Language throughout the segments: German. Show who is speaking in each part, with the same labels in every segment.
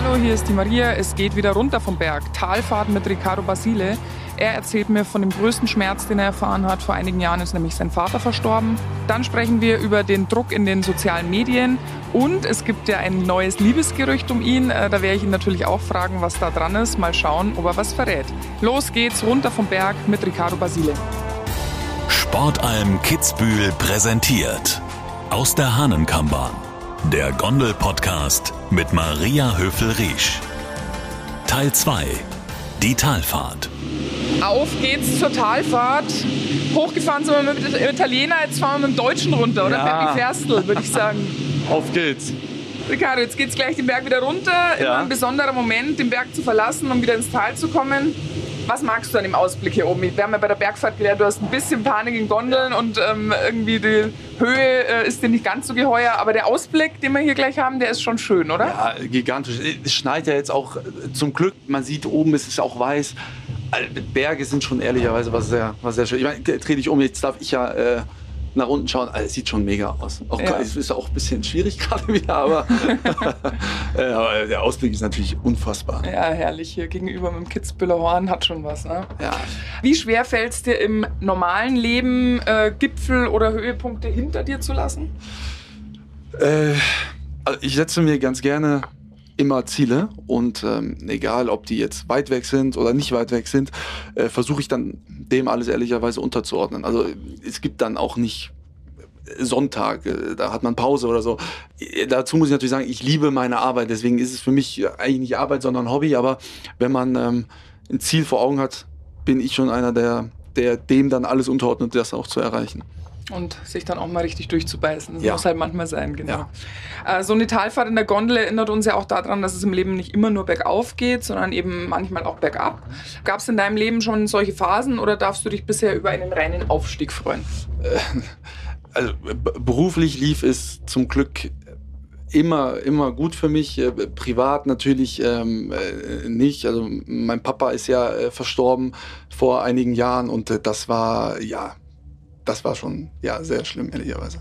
Speaker 1: Hallo, hier ist die Maria. Es geht wieder runter vom Berg. Talfahrt mit Riccardo Basile. Er erzählt mir von dem größten Schmerz, den er erfahren hat. Vor einigen Jahren ist nämlich sein Vater verstorben. Dann sprechen wir über den Druck in den sozialen Medien. Und es gibt ja ein neues Liebesgerücht um ihn. Äh, da werde ich ihn natürlich auch fragen, was da dran ist. Mal schauen, ob er was verrät. Los geht's runter vom Berg mit Riccardo Basile.
Speaker 2: Sportalm Kitzbühel präsentiert. Aus der Hahnenkammbahn. Der Gondel-Podcast mit Maria Höfel-Riesch. Teil 2. Die Talfahrt.
Speaker 1: Auf geht's zur Talfahrt. Hochgefahren sind wir mit dem Italiener, jetzt fahren wir mit dem Deutschen runter, oder?
Speaker 3: Ja.
Speaker 1: Peppi Ferstl, würde ich sagen.
Speaker 3: Auf geht's.
Speaker 1: Ricardo, jetzt geht's gleich den Berg wieder runter. Immer
Speaker 3: Ja.
Speaker 1: ein besonderer Moment, den Berg zu verlassen, um wieder ins Tal zu kommen. Was magst du an dem Ausblick hier oben? Wir haben ja bei der Bergfahrt gelernt, du hast ein bisschen Panik in Gondeln und ähm, irgendwie die Höhe äh, ist dir nicht ganz so geheuer. Aber der Ausblick, den wir hier gleich haben, der ist schon schön, oder?
Speaker 3: Ja, gigantisch. Es schneit ja jetzt auch äh, zum Glück. Man sieht oben, ist es auch weiß. Also, Berge sind schon ehrlicherweise was sehr, was sehr schön. Ich meine, dreh dich um, jetzt darf ich ja äh, nach unten schauen. Also, es sieht schon mega aus. Auch,
Speaker 1: Ja.
Speaker 3: Es ist auch ein bisschen schwierig gerade wieder, aber, äh, aber der Ausblick ist natürlich unfassbar.
Speaker 1: Ja, herrlich hier gegenüber mit dem Kitzbühler Horn, hat schon was, ne?
Speaker 3: Ja.
Speaker 1: Wie schwer fällt es dir im normalen Leben, äh, Gipfel oder Höhepunkte hinter dir zu lassen?
Speaker 3: Äh, also ich setze mir ganz gerne immer Ziele und ähm, egal, ob die jetzt weit weg sind oder nicht weit weg sind, äh, versuche ich dann dem alles ehrlicherweise unterzuordnen. Also es gibt dann auch nicht Sonntag, äh, da hat man Pause oder so. Äh, Dazu muss ich natürlich sagen, ich liebe meine Arbeit, deswegen ist es für mich eigentlich nicht Arbeit, sondern Hobby, aber wenn man ähm, ein Ziel vor Augen hat, bin ich schon einer, der, der dem dann alles unterordnet, das auch zu erreichen.
Speaker 1: Und sich dann auch mal richtig durchzubeißen. Das
Speaker 3: Ja.
Speaker 1: muss halt manchmal sein, genau.
Speaker 3: Ja.
Speaker 1: Äh, so eine Talfahrt in der Gondel erinnert uns ja auch daran, dass es im Leben nicht immer nur bergauf geht, sondern eben manchmal auch bergab. Gab es in deinem Leben schon solche Phasen oder darfst du dich bisher über einen reinen Aufstieg freuen?
Speaker 3: also b- beruflich lief es zum Glück immer, immer gut für mich. Äh, Privat natürlich ähm, äh, nicht. Also mein Papa ist ja äh, verstorben vor einigen Jahren und äh, das war, ja, das war schon ja, sehr schlimm, ehrlicherweise.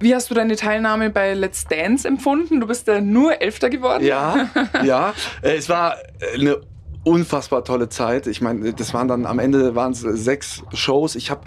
Speaker 1: Wie hast du deine Teilnahme bei Let's Dance empfunden? Du bist ja nur Elfter geworden.
Speaker 3: Ja, ja. Äh, Es war äh, eine unfassbar tolle Zeit. Ich meine, das waren dann am Ende waren es sechs Shows. Ich habe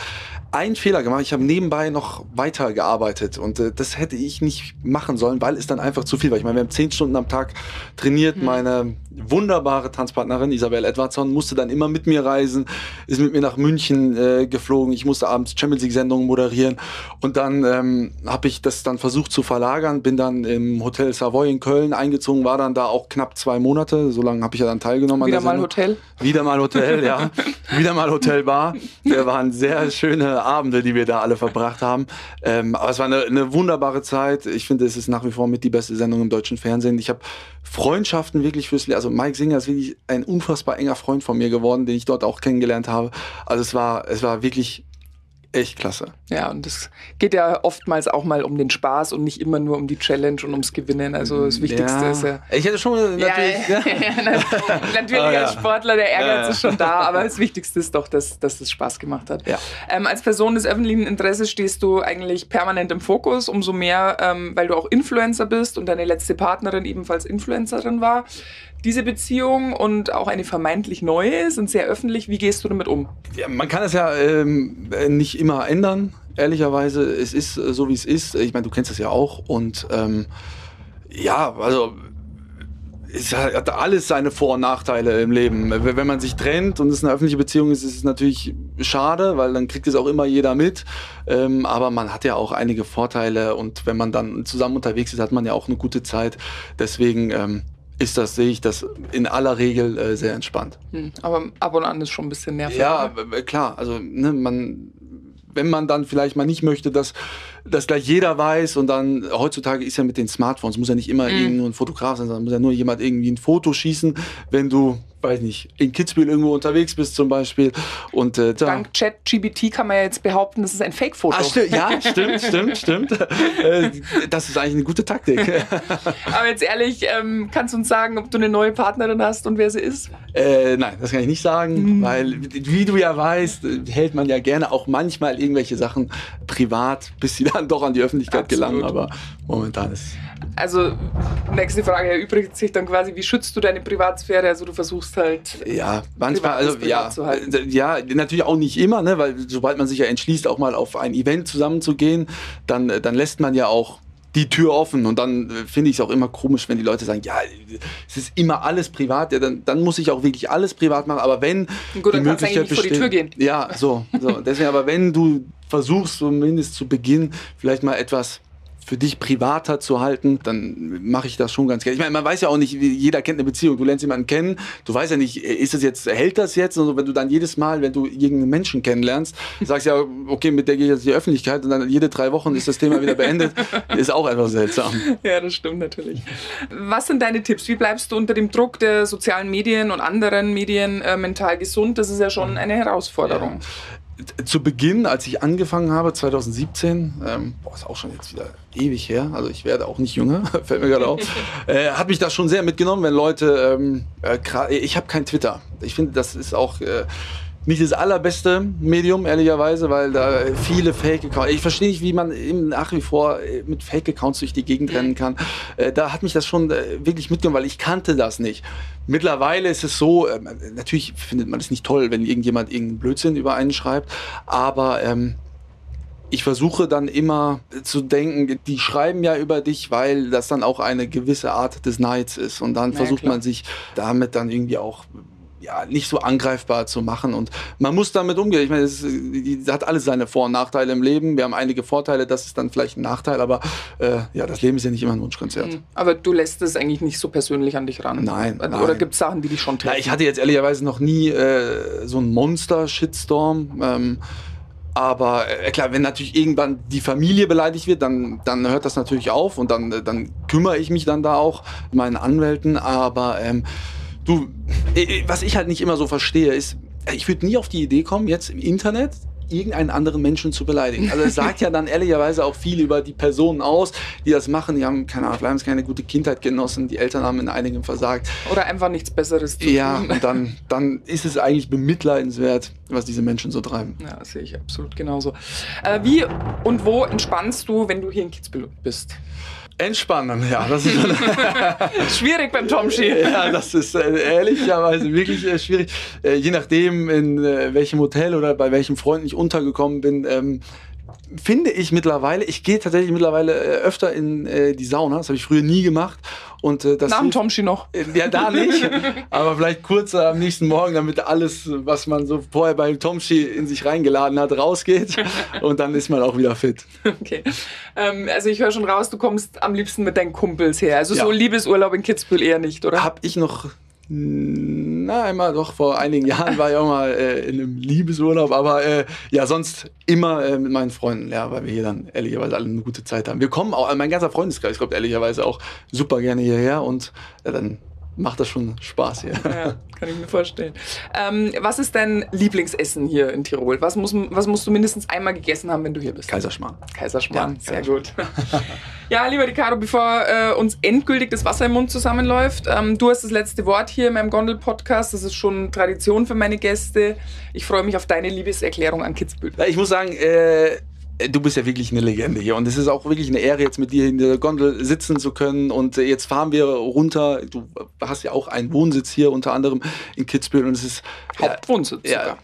Speaker 3: einen Fehler gemacht. Ich habe nebenbei noch weiter gearbeitet und äh, das hätte ich nicht machen sollen, weil es dann einfach zu viel war. Ich meine, wir haben zehn Stunden am Tag trainiert. Meine wunderbare Tanzpartnerin Isabel Edwardson musste dann immer mit mir reisen, ist mit mir nach München äh, geflogen. Ich musste abends Champions League Sendungen moderieren und dann ähm, habe ich das dann versucht zu verlagern. Bin dann im Hotel Savoy in Köln eingezogen, war dann da auch knapp zwei Monate. So lange habe ich ja dann teilgenommen. an
Speaker 1: Wieder
Speaker 3: der
Speaker 1: mal. Hotel.
Speaker 3: Wieder mal Hotel, ja. Wieder mal Hotelbar. Der waren sehr schöne Abende, die wir da alle verbracht haben. Ähm, aber es war eine, eine wunderbare Zeit. Ich finde, es ist nach wie vor mit die beste Sendung im deutschen Fernsehen. Ich habe Freundschaften wirklich fürs Leben. Also Mike Singer ist wirklich ein unfassbar enger Freund von mir geworden, den ich dort auch kennengelernt habe. Also es war, es war wirklich echt klasse.
Speaker 1: Ja, und es geht ja oftmals auch mal um den Spaß und nicht immer nur um die Challenge und ums Gewinnen. Also das Wichtigste ist ja.
Speaker 3: Ich hätte schon natürlich.
Speaker 1: ja, natürlich
Speaker 3: Ah, ja.
Speaker 1: als Sportler, der Ehrgeiz
Speaker 3: Ja, ja.
Speaker 1: ist schon da, aber das Wichtigste ist doch, dass, dass es Spaß gemacht hat.
Speaker 3: Ja.
Speaker 1: Ähm, als Person des öffentlichen Interesses stehst du eigentlich permanent im Fokus, umso mehr, ähm, weil du auch Influencer bist und deine letzte Partnerin ebenfalls Influencerin war. Diese Beziehung und auch eine vermeintlich neue sind sehr öffentlich. Wie gehst du damit um?
Speaker 3: Ja, man kann es ja ähm, nicht immer ändern, ehrlicherweise. Es ist äh, so, wie es ist. Ich meine, du kennst es ja auch. Und ähm, ja, also es hat alles seine Vor- und Nachteile im Leben. Wenn wenn man sich trennt und es eine öffentliche Beziehung ist, ist es natürlich schade, weil dann kriegt es auch immer jeder mit. Ähm, aber man hat ja auch einige Vorteile und wenn man dann zusammen unterwegs ist, hat man ja auch eine gute Zeit. Deswegen ähm, ist das, sehe ich das in aller Regel äh, sehr entspannt.
Speaker 1: Hm, aber ab und an ist schon ein bisschen nervig.
Speaker 3: Ja,
Speaker 1: oder?
Speaker 3: äh, klar. Also, ne, man, wenn man dann vielleicht mal nicht möchte, dass das gleich jeder weiß und dann heutzutage ist ja mit den Smartphones, muss ja nicht immer
Speaker 1: Mhm.
Speaker 3: irgend nur ein Fotograf sein, sondern muss ja nur jemand irgendwie ein Foto schießen, wenn du, weiß nicht, in Kitzbühel irgendwo unterwegs bist zum Beispiel. Und äh, da.
Speaker 1: Dank ChatGBT kann man ja jetzt behaupten, das ist ein Fake-Foto.
Speaker 3: Ah, stimmt, ja, stimmt, stimmt, stimmt. Äh, das ist eigentlich eine gute Taktik.
Speaker 1: Aber jetzt ehrlich, ähm, kannst du uns sagen, ob du eine neue Partnerin hast und wer sie ist?
Speaker 3: Äh, nein, das kann ich nicht sagen,
Speaker 1: Mhm.
Speaker 3: weil, wie du ja weißt, hält man ja gerne auch manchmal irgendwelche Sachen privat, bis sie dann doch an die Öffentlichkeit
Speaker 1: Absolut.
Speaker 3: gelangen. Aber momentan ist.
Speaker 1: Also, nächste Frage erübrigt sich dann quasi, wie schützt du deine Privatsphäre? Also du versuchst halt.
Speaker 3: Ja, manchmal, also ja, ja, natürlich auch nicht immer, ne, weil sobald man sich ja entschließt, auch mal auf ein Event zusammenzugehen, dann, dann lässt man ja auch die Tür offen. Und dann äh, finde ich es auch immer komisch, wenn die Leute sagen, ja, es ist immer alles privat. Ja, dann, dann muss ich auch wirklich alles privat machen. Aber wenn
Speaker 1: Gut, dann kannst du eigentlich nicht besteht, vor die Tür gehen.
Speaker 3: Ja, so, so. Deswegen, aber wenn du versuchst, zumindest zu Beginn vielleicht mal etwas für dich privater zu halten, dann mache ich das schon ganz gerne. Ich meine, man weiß ja auch nicht, jeder kennt eine Beziehung. Du lernst jemanden kennen, du weißt ja nicht, ist das jetzt, hält das jetzt? Und wenn du dann jedes Mal, wenn du irgendeinen Menschen kennenlernst, sagst ja, okay, mit der gehe ich jetzt in die Öffentlichkeit und dann jede drei Wochen ist das Thema wieder beendet, ist auch etwas seltsam.
Speaker 1: Ja, das stimmt natürlich. Was sind deine Tipps? Wie bleibst du unter dem Druck der sozialen Medien und anderen Medien äh, mental gesund? Das ist ja schon eine Herausforderung. Ja
Speaker 3: zu Beginn, als ich angefangen habe, 2017, ähm, boah, ist auch schon jetzt wieder ewig her, also ich werde auch nicht jünger, fällt mir gerade auf, äh, hat mich das schon sehr mitgenommen, wenn Leute, ähm, äh, ich habe kein Twitter. Ich finde, das ist auch äh, nicht das allerbeste Medium, ehrlicherweise, weil da viele Fake-Accounts. Ich verstehe nicht, wie man eben nach wie vor äh, mit Fake-Accounts durch die Gegend rennen kann. Äh, da hat mich das schon äh, wirklich mitgenommen, weil ich kannte das nicht. Mittlerweile ist es so, ähm, natürlich findet man es nicht toll, wenn irgendjemand irgendeinen Blödsinn über einen schreibt, aber ähm, ich versuche dann immer zu denken, die schreiben ja über dich, weil das dann auch eine gewisse Art des Neids ist. Und dann ja, versucht klar. man sich damit dann irgendwie auch ja, nicht so angreifbar zu machen. Und man muss damit umgehen. Ich meine, es hat alles seine Vor- und Nachteile im Leben. Wir haben einige Vorteile, das ist dann vielleicht ein Nachteil, aber äh, ja, das Leben ist ja nicht immer ein Wunschkonzert. Mhm.
Speaker 1: Aber du lässt es eigentlich nicht so persönlich an dich ran.
Speaker 3: Nein.
Speaker 1: Oder
Speaker 3: nein.
Speaker 1: gibt es Sachen, die dich schon treffen?
Speaker 3: Ja, ich hatte jetzt ehrlicherweise noch nie äh, so einen Monster-Shitstorm. Ähm, aber äh, klar, wenn natürlich irgendwann die Familie beleidigt wird, dann, dann hört das natürlich auf und dann, dann kümmere ich mich dann da auch mit meinen Anwälten. Aber ähm, Du, äh, äh, was ich halt nicht immer so verstehe, ist, äh, ich würde nie auf die Idee kommen, jetzt im Internet irgendeinen anderen Menschen zu beleidigen. Also es sagt ja dann ehrlicherweise auch viel über die Personen aus, die das machen. Die haben keine Ahnung, vielleicht keine gute Kindheit genossen, die Eltern haben in einigem versagt.
Speaker 1: Oder einfach nichts Besseres
Speaker 3: zu ja, tun. Ja, und dann, dann ist es eigentlich bemitleidenswert, was diese Menschen so treiben.
Speaker 1: Ja, sehe ich absolut genauso. Äh, wie und wo entspannst du, wenn du hier in Kitzbühel bist?
Speaker 3: Entspannen, ja. Das ist
Speaker 1: schwierig beim Tomschi.
Speaker 3: Ja, das ist äh, ehrlicherweise wirklich äh, schwierig. Äh, je nachdem, in äh, welchem Hotel oder bei welchem Freund ich untergekommen bin, ähm, finde ich mittlerweile, ich gehe tatsächlich mittlerweile äh, öfter in äh, die Sauna. Das habe ich früher nie gemacht. Und, äh, das
Speaker 1: Nach dem Tomschi noch?
Speaker 3: Äh, ja, da nicht. aber vielleicht kurz am nächsten Morgen, damit alles, was man so vorher beim Tomschi in sich reingeladen hat, rausgeht. und dann ist man auch wieder fit.
Speaker 1: Okay. Ähm, also ich höre schon raus, du kommst am liebsten mit deinen Kumpels her. Also ja. so Liebesurlaub in Kitzbühel eher nicht, oder?
Speaker 3: Hab ich noch na, einmal doch vor einigen Jahren war ich auch mal äh, in einem Liebesurlaub, aber äh, ja, sonst immer äh, mit meinen Freunden, ja, weil wir hier dann ehrlicherweise alle eine gute Zeit haben. Wir kommen auch, mein ganzer Freundeskreis kommt ehrlicherweise auch super gerne hierher und ja, dann macht das schon Spaß hier.
Speaker 1: Ja, kann ich mir vorstellen. Ähm, was ist dein Lieblingsessen hier in Tirol? Was, muss, was musst du mindestens einmal gegessen haben, wenn du hier bist?
Speaker 3: Kaiserschmarrn.
Speaker 1: Kaiserschmarrn, ja, sehr gut. ja, lieber Ricardo, bevor äh, uns endgültig das Wasser im Mund zusammenläuft, ähm, du hast das letzte Wort hier in meinem Gondel-Podcast. Das ist schon Tradition für meine Gäste. Ich freue mich auf deine Liebeserklärung an Kitzbühel.
Speaker 3: Ich muss sagen, äh, äh, du bist ja wirklich eine Legende hier und es ist auch wirklich eine Ehre, jetzt mit dir in der Gondel sitzen zu können und äh, jetzt fahren wir runter. Du hast ja auch einen Wohnsitz hier unter anderem in Kitzbühel und es ist
Speaker 1: Hauptwohnsitz.
Speaker 3: Ja, sogar.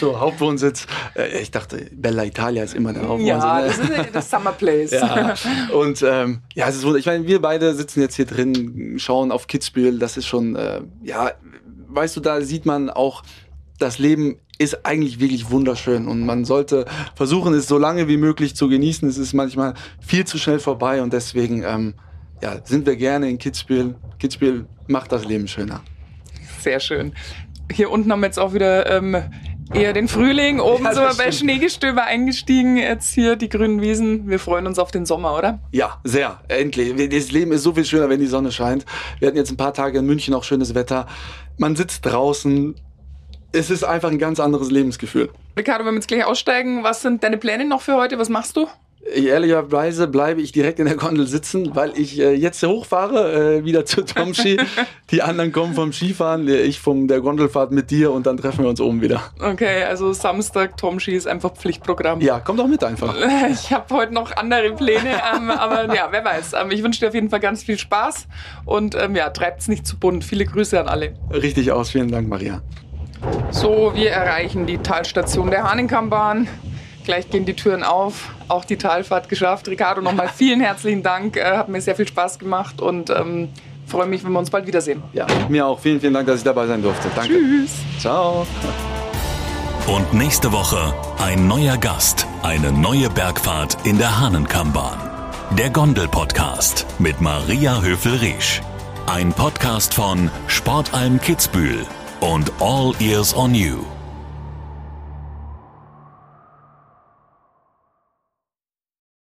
Speaker 3: So, Hauptwohnsitz. Äh, ich dachte, Bella Italia ist immer der Hauptwohnsitz.
Speaker 1: Ja, ne? das ist das Summer Place.
Speaker 3: ja. Und ähm, ja, es ist Ich meine, wir beide sitzen jetzt hier drin, schauen auf Kitzbühel. Das ist schon, äh, ja, weißt du, da sieht man auch das Leben ist eigentlich wirklich wunderschön und man sollte versuchen, es so lange wie möglich zu genießen. Es ist manchmal viel zu schnell vorbei und deswegen ähm, ja, sind wir gerne in Kitzbühel. Kitzbühel macht das Leben schöner.
Speaker 1: Sehr schön. Hier unten haben wir jetzt auch wieder ähm, eher den Frühling. Oben ja, sind wir bei Schneegestöber eingestiegen. Jetzt hier die grünen Wiesen. Wir freuen uns auf den Sommer, oder?
Speaker 3: Ja, sehr. Endlich. Das Leben ist so viel schöner, wenn die Sonne scheint. Wir hatten jetzt ein paar Tage in München auch schönes Wetter. Man sitzt draußen, es ist einfach ein ganz anderes Lebensgefühl.
Speaker 1: Ricardo, wenn wir jetzt gleich aussteigen, was sind deine Pläne noch für heute? Was machst du?
Speaker 3: Ehrlicherweise bleibe ich direkt in der Gondel sitzen, weil ich äh, jetzt hochfahre, äh, wieder zu Tomski. Die anderen kommen vom Skifahren, ich von der Gondelfahrt mit dir und dann treffen wir uns oben wieder.
Speaker 1: Okay, also Samstag Tomski ist einfach Pflichtprogramm.
Speaker 3: Ja, komm doch mit einfach.
Speaker 1: Ich habe heute noch andere Pläne, ähm, aber ja, wer weiß. Ähm, ich wünsche dir auf jeden Fall ganz viel Spaß und ähm, ja, es nicht zu bunt. Viele Grüße an alle.
Speaker 3: Richtig aus, vielen Dank, Maria.
Speaker 1: So, wir erreichen die Talstation der Haninkammbahn. Gleich gehen die Türen auf. Auch die Talfahrt geschafft. Ricardo, nochmal vielen herzlichen Dank. Äh, hat mir sehr viel Spaß gemacht und ähm, freue mich, wenn wir uns bald wiedersehen.
Speaker 3: Ja, mir auch. Vielen, vielen Dank, dass ich dabei sein durfte. Danke.
Speaker 1: Tschüss.
Speaker 3: Ciao.
Speaker 2: Und nächste Woche ein neuer Gast, eine neue Bergfahrt in der Hahnenkammbahn. Der Gondel-Podcast mit Maria Höfel-Riesch. Ein Podcast von Sportalm Kitzbühel und All Ears on You.